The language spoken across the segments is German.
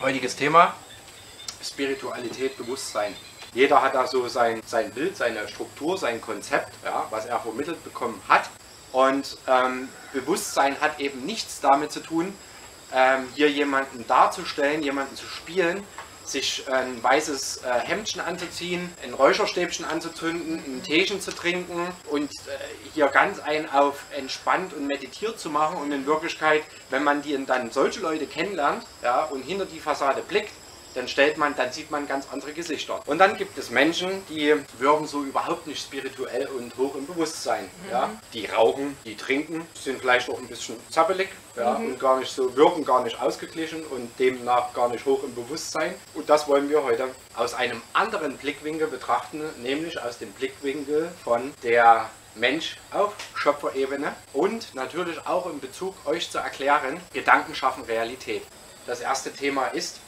Heutiges Thema: Spiritualität, Bewusstsein. Jeder hat da so sein, sein Bild, seine Struktur, sein Konzept, ja, was er vermittelt bekommen hat. Und ähm, Bewusstsein hat eben nichts damit zu tun, ähm, hier jemanden darzustellen, jemanden zu spielen, sich ein weißes äh, Hemdchen anzuziehen, ein Räucherstäbchen anzuzünden, ein Teechen zu trinken und äh, hier ganz ein auf entspannt und meditiert zu machen. Und in Wirklichkeit, wenn man dann solche Leute kennenlernt ja, und hinter die Fassade blickt, dann stellt man, dann sieht man ganz andere Gesichter. Und dann gibt es Menschen, die wirken so überhaupt nicht spirituell und hoch im Bewusstsein. Mhm. Ja? Die rauchen, die trinken, sind vielleicht auch ein bisschen zappelig ja? Mhm. und gar nicht so, wirken gar nicht ausgeglichen und demnach gar nicht hoch im Bewusstsein. Und das wollen wir heute aus einem anderen Blickwinkel betrachten, nämlich aus dem Blickwinkel von der Mensch auf Schöpferebene und natürlich auch in Bezug euch zu erklären, Gedanken schaffen Realität. Das erste Thema ist,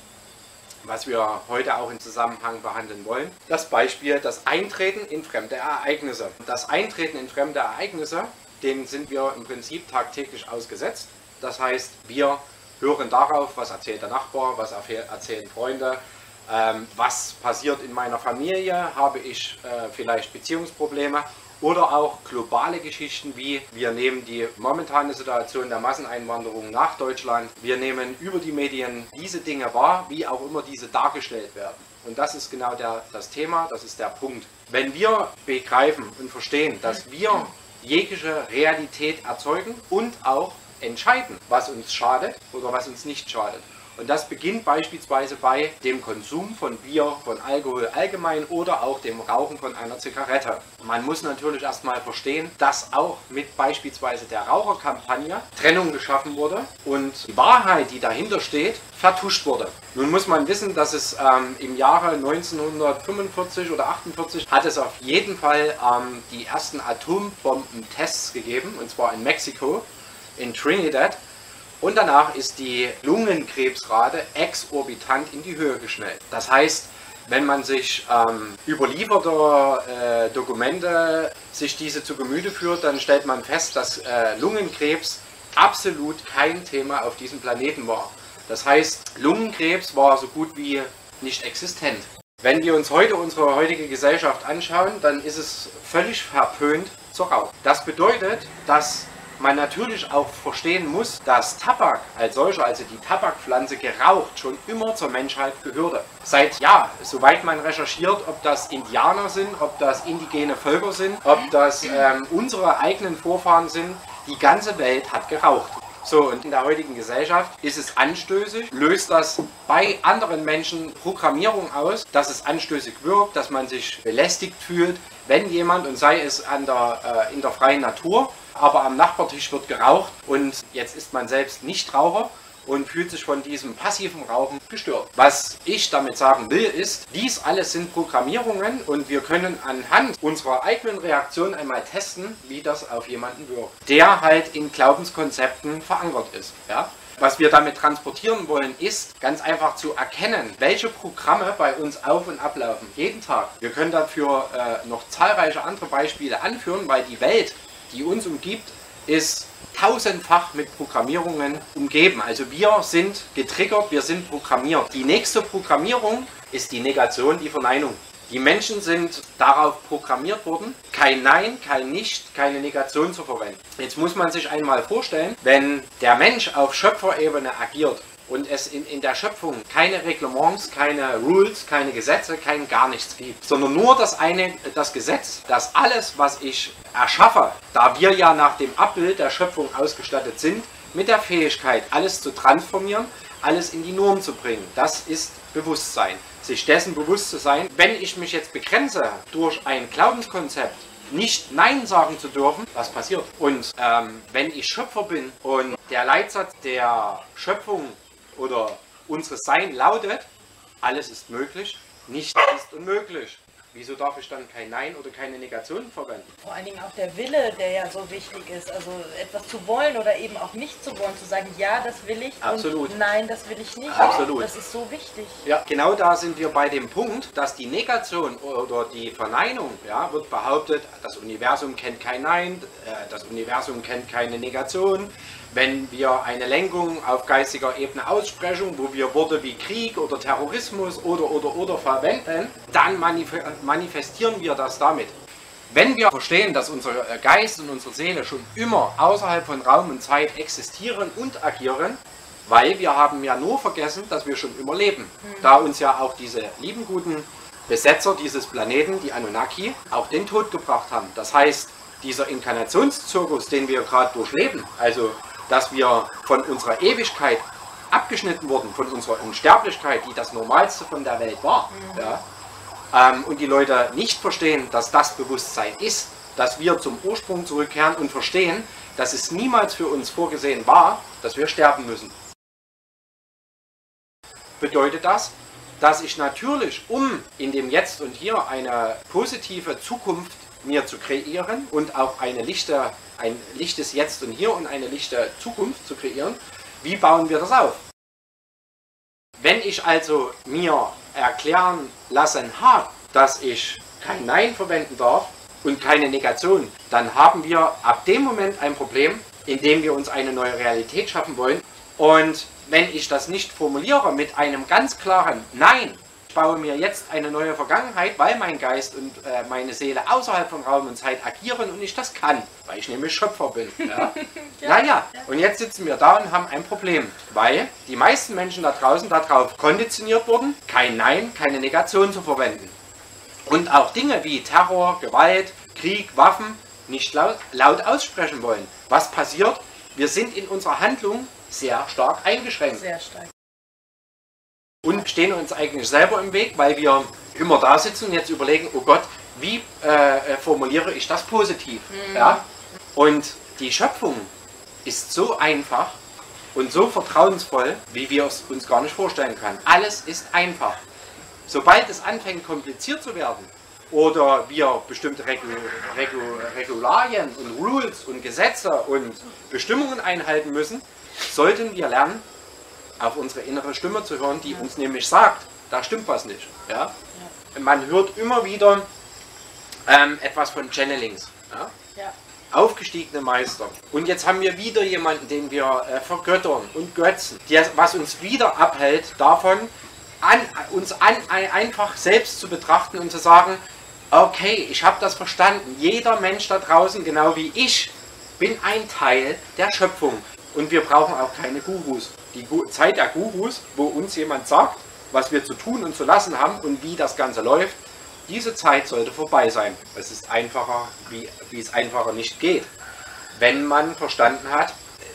was wir heute auch im Zusammenhang behandeln wollen. Das Beispiel, das Eintreten in fremde Ereignisse. Das Eintreten in fremde Ereignisse, dem sind wir im Prinzip tagtäglich ausgesetzt. Das heißt, wir hören darauf, was erzählt der Nachbar, was erzählen Freunde, ähm, was passiert in meiner Familie, habe ich äh, vielleicht Beziehungsprobleme oder auch globale Geschichten wie wir nehmen die momentane Situation der Masseneinwanderung nach Deutschland, wir nehmen über die Medien diese Dinge wahr, wie auch immer diese dargestellt werden. Und das ist genau der, das Thema, das ist der Punkt. Wenn wir begreifen und verstehen, dass wir jegliche Realität erzeugen und auch entscheiden, was uns schadet oder was uns nicht schadet, und das beginnt beispielsweise bei dem Konsum von Bier, von Alkohol allgemein oder auch dem Rauchen von einer Zigarette. Man muss natürlich erstmal verstehen, dass auch mit beispielsweise der Raucherkampagne Trennung geschaffen wurde und die Wahrheit, die dahinter steht, vertuscht wurde. Nun muss man wissen, dass es ähm, im Jahre 1945 oder 48 hat es auf jeden Fall ähm, die ersten Atombombentests gegeben, und zwar in Mexiko, in Trinidad. Und danach ist die Lungenkrebsrate exorbitant in die Höhe geschnellt. Das heißt, wenn man sich ähm, überlieferte äh, Dokumente, sich diese zu Gemüte führt, dann stellt man fest, dass äh, Lungenkrebs absolut kein Thema auf diesem Planeten war. Das heißt, Lungenkrebs war so gut wie nicht existent. Wenn wir uns heute unsere heutige Gesellschaft anschauen, dann ist es völlig verpönt zu rauchen. Das bedeutet, dass man natürlich auch verstehen muss, dass Tabak als solcher, also die Tabakpflanze geraucht, schon immer zur Menschheit gehörte. Seit, ja, soweit man recherchiert, ob das Indianer sind, ob das indigene Völker sind, ob das ähm, unsere eigenen Vorfahren sind, die ganze Welt hat geraucht. So, und in der heutigen Gesellschaft ist es anstößig, löst das bei anderen Menschen Programmierung aus, dass es anstößig wirkt, dass man sich belästigt fühlt, wenn jemand, und sei es an der, äh, in der freien Natur, aber am Nachbartisch wird geraucht und jetzt ist man selbst nicht Raucher und fühlt sich von diesem passiven Rauchen gestört. Was ich damit sagen will, ist, dies alles sind Programmierungen und wir können anhand unserer eigenen Reaktion einmal testen, wie das auf jemanden wirkt, der halt in Glaubenskonzepten verankert ist. Ja? Was wir damit transportieren wollen, ist ganz einfach zu erkennen, welche Programme bei uns auf und ablaufen, jeden Tag. Wir können dafür äh, noch zahlreiche andere Beispiele anführen, weil die Welt, die uns umgibt, ist tausendfach mit Programmierungen umgeben. Also wir sind getriggert, wir sind programmiert. Die nächste Programmierung ist die Negation, die Verneinung. Die Menschen sind darauf programmiert worden, kein Nein, kein Nicht, keine Negation zu verwenden. Jetzt muss man sich einmal vorstellen, wenn der Mensch auf Schöpferebene agiert und es in, in der Schöpfung keine Reglements, keine Rules, keine Gesetze, kein gar nichts gibt, sondern nur das eine, das Gesetz, dass alles, was ich erschaffe, da wir ja nach dem Abbild der Schöpfung ausgestattet sind, mit der Fähigkeit, alles zu transformieren, alles in die Norm zu bringen, das ist Bewusstsein. Sich dessen bewusst zu sein, wenn ich mich jetzt begrenze durch ein Glaubenskonzept, nicht Nein sagen zu dürfen, was passiert. Und ähm, wenn ich Schöpfer bin und der Leitsatz der Schöpfung oder unseres Sein lautet, alles ist möglich, nichts ist unmöglich. Wieso darf ich dann kein Nein oder keine Negation verwenden? Vor allen Dingen auch der Wille, der ja so wichtig ist. Also etwas zu wollen oder eben auch nicht zu wollen. Zu sagen, ja, das will ich Absolut. und nein, das will ich nicht. Absolut. Das ist so wichtig. Ja, genau da sind wir bei dem Punkt, dass die Negation oder die Verneinung, ja, wird behauptet, das Universum kennt kein Nein, äh, das Universum kennt keine Negation. Wenn wir eine Lenkung auf geistiger Ebene aussprechen, wo wir Worte wie Krieg oder Terrorismus oder oder oder verwenden, dann manifestieren wir das damit. Wenn wir verstehen, dass unser Geist und unsere Seele schon immer außerhalb von Raum und Zeit existieren und agieren, weil wir haben ja nur vergessen, dass wir schon immer leben. Mhm. Da uns ja auch diese lieben guten Besetzer dieses Planeten, die Anunnaki, auch den Tod gebracht haben. Das heißt, dieser Inkarnationszirkus, den wir gerade durchleben, also dass wir von unserer Ewigkeit abgeschnitten wurden, von unserer Unsterblichkeit, die das Normalste von der Welt war, mhm. ja, ähm, und die Leute nicht verstehen, dass das Bewusstsein ist, dass wir zum Ursprung zurückkehren und verstehen, dass es niemals für uns vorgesehen war, dass wir sterben müssen. Bedeutet das, dass ich natürlich, um in dem Jetzt und Hier eine positive Zukunft mir zu kreieren und auch eine lichte, ein lichtes Jetzt und Hier und eine lichte Zukunft zu kreieren, wie bauen wir das auf? Wenn ich also mir erklären lassen habe, dass ich kein Nein verwenden darf und keine Negation, dann haben wir ab dem Moment ein Problem, in dem wir uns eine neue Realität schaffen wollen. Und wenn ich das nicht formuliere mit einem ganz klaren Nein, baue mir jetzt eine neue Vergangenheit, weil mein Geist und äh, meine Seele außerhalb von Raum und Zeit agieren und ich das kann, weil ich nämlich Schöpfer bin. Ja? ja. Naja, und jetzt sitzen wir da und haben ein Problem, weil die meisten Menschen da draußen darauf konditioniert wurden, kein Nein, keine Negation zu verwenden. Und auch Dinge wie Terror, Gewalt, Krieg, Waffen nicht laut, laut aussprechen wollen. Was passiert? Wir sind in unserer Handlung sehr stark eingeschränkt. Sehr stark. Und stehen uns eigentlich selber im Weg, weil wir immer da sitzen und jetzt überlegen, oh Gott, wie äh, formuliere ich das positiv? Mhm. Ja? Und die Schöpfung ist so einfach und so vertrauensvoll, wie wir es uns gar nicht vorstellen können. Alles ist einfach. Sobald es anfängt kompliziert zu werden oder wir bestimmte Regul Regul Regularien und Rules und Gesetze und Bestimmungen einhalten müssen, sollten wir lernen, auf unsere innere Stimme zu hören, die uns nämlich sagt, da stimmt was nicht. Ja? Man hört immer wieder ähm, etwas von Channelings. Ja? Ja. Aufgestiegene Meister. Und jetzt haben wir wieder jemanden, den wir äh, vergöttern und götzen, die, was uns wieder abhält davon, an, uns an, einfach selbst zu betrachten und zu sagen, okay, ich habe das verstanden. Jeder Mensch da draußen, genau wie ich, bin ein Teil der Schöpfung. Und wir brauchen auch keine Gurus. Die Zeit der Gurus, wo uns jemand sagt, was wir zu tun und zu lassen haben und wie das Ganze läuft, diese Zeit sollte vorbei sein. Es ist einfacher, wie, wie es einfacher nicht geht. Wenn man verstanden hat,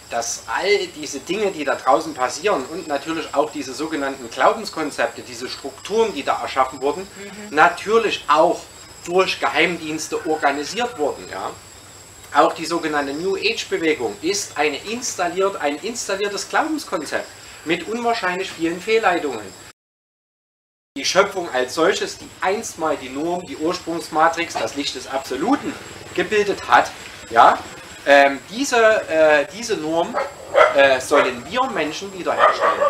dass all diese Dinge, die da draußen passieren und natürlich auch diese sogenannten Glaubenskonzepte, diese Strukturen, die da erschaffen wurden, mhm. natürlich auch durch Geheimdienste organisiert wurden. Ja? Auch die sogenannte New Age-Bewegung ist eine installiert, ein installiertes Glaubenskonzept mit unwahrscheinlich vielen Fehlleitungen. Die Schöpfung als solches, die einstmal die Norm, die Ursprungsmatrix, das Licht des Absoluten gebildet hat, ja, ähm, diese, äh, diese Norm äh, sollen wir Menschen wiederherstellen.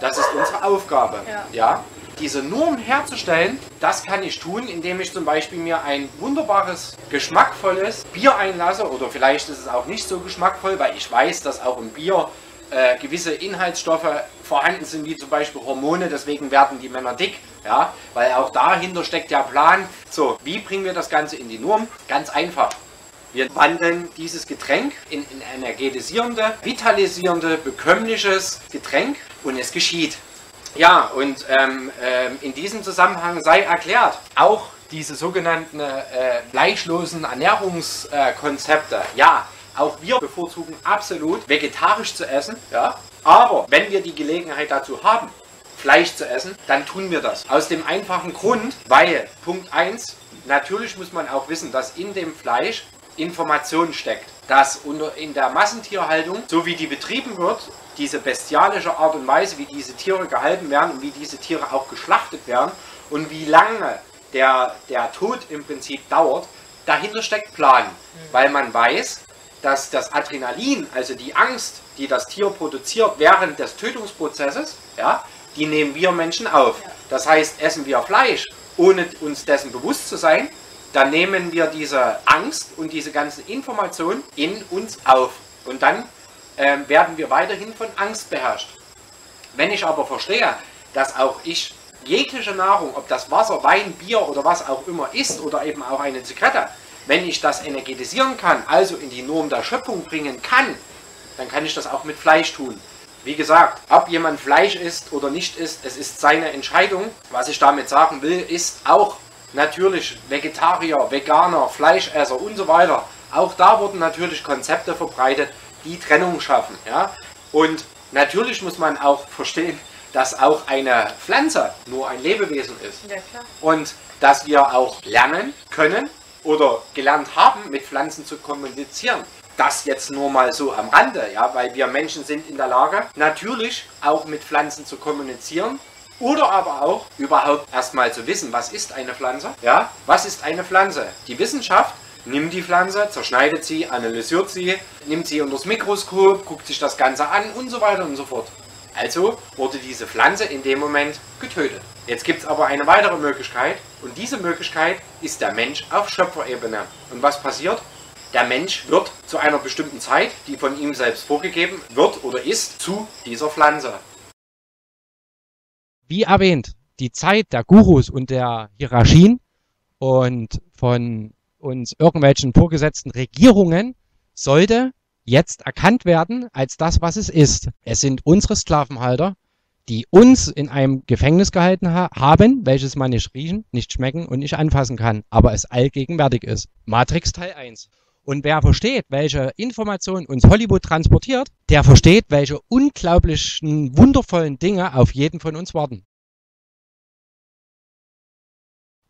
Das ist unsere Aufgabe. Ja. ja diese Norm herzustellen, das kann ich tun, indem ich zum Beispiel mir ein wunderbares, geschmackvolles Bier einlasse oder vielleicht ist es auch nicht so geschmackvoll, weil ich weiß, dass auch im Bier äh, gewisse Inhaltsstoffe vorhanden sind, wie zum Beispiel Hormone, deswegen werden die Männer dick, ja, weil auch dahinter steckt der Plan. So, wie bringen wir das Ganze in die Norm? Ganz einfach. Wir wandeln dieses Getränk in ein energetisierende, vitalisierende, bekömmliches Getränk und es geschieht. Ja, und ähm, ähm, in diesem Zusammenhang sei erklärt, auch diese sogenannten äh, fleischlosen Ernährungskonzepte, äh, ja, auch wir bevorzugen absolut vegetarisch zu essen, ja, aber wenn wir die Gelegenheit dazu haben, Fleisch zu essen, dann tun wir das. Aus dem einfachen Grund, weil Punkt 1, natürlich muss man auch wissen, dass in dem Fleisch Information steckt. Dass in der Massentierhaltung, so wie die betrieben wird, diese bestialische Art und Weise, wie diese Tiere gehalten werden und wie diese Tiere auch geschlachtet werden und wie lange der, der Tod im Prinzip dauert, dahinter steckt Plan. Mhm. Weil man weiß, dass das Adrenalin, also die Angst, die das Tier produziert während des Tötungsprozesses, ja, die nehmen wir Menschen auf. Das heißt, essen wir Fleisch, ohne uns dessen bewusst zu sein, dann nehmen wir diese Angst und diese ganze Information in uns auf. Und dann ähm, werden wir weiterhin von Angst beherrscht. Wenn ich aber verstehe, dass auch ich jegliche Nahrung, ob das Wasser, Wein, Bier oder was auch immer ist oder eben auch eine Zigarette, wenn ich das energetisieren kann, also in die Norm der Schöpfung bringen kann, dann kann ich das auch mit Fleisch tun. Wie gesagt, ob jemand Fleisch isst oder nicht isst, es ist seine Entscheidung. Was ich damit sagen will, ist auch natürlich Vegetarier, Veganer, Fleischesser und so weiter. Auch da wurden natürlich Konzepte verbreitet, die Trennung schaffen. Ja? Und natürlich muss man auch verstehen, dass auch eine Pflanze nur ein Lebewesen ist. Ja, und dass wir auch lernen können oder gelernt haben, mit Pflanzen zu kommunizieren. Das jetzt nur mal so am Rande, ja, weil wir Menschen sind in der Lage, natürlich auch mit Pflanzen zu kommunizieren, oder aber auch überhaupt erstmal zu wissen, was ist eine Pflanze? Ja, was ist eine Pflanze? Die Wissenschaft nimmt die Pflanze, zerschneidet sie, analysiert sie, nimmt sie unter das Mikroskop, guckt sich das Ganze an und so weiter und so fort. Also wurde diese Pflanze in dem Moment getötet. Jetzt gibt es aber eine weitere Möglichkeit und diese Möglichkeit ist der Mensch auf Schöpferebene. Und was passiert? Der Mensch wird zu einer bestimmten Zeit, die von ihm selbst vorgegeben wird oder ist, zu dieser Pflanze. Wie erwähnt, die Zeit der Gurus und der Hierarchien und von uns irgendwelchen vorgesetzten Regierungen sollte jetzt erkannt werden als das, was es ist. Es sind unsere Sklavenhalter, die uns in einem Gefängnis gehalten ha haben, welches man nicht riechen, nicht schmecken und nicht anfassen kann, aber es allgegenwärtig ist. Matrix Teil 1. Und wer versteht, welche Informationen uns Hollywood transportiert, der versteht, welche unglaublichen, wundervollen Dinge auf jeden von uns warten.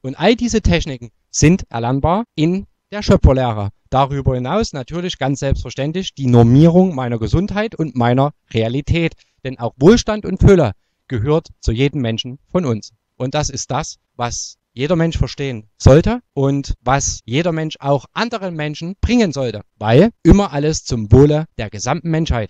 Und all diese Techniken sind erlernbar in der Schöpferlehre. Darüber hinaus natürlich ganz selbstverständlich die Normierung meiner Gesundheit und meiner Realität. Denn auch Wohlstand und Fülle gehört zu jedem Menschen von uns. Und das ist das, was jeder Mensch verstehen sollte und was jeder Mensch auch anderen Menschen bringen sollte. Weil immer alles zum Wohle der gesamten Menschheit.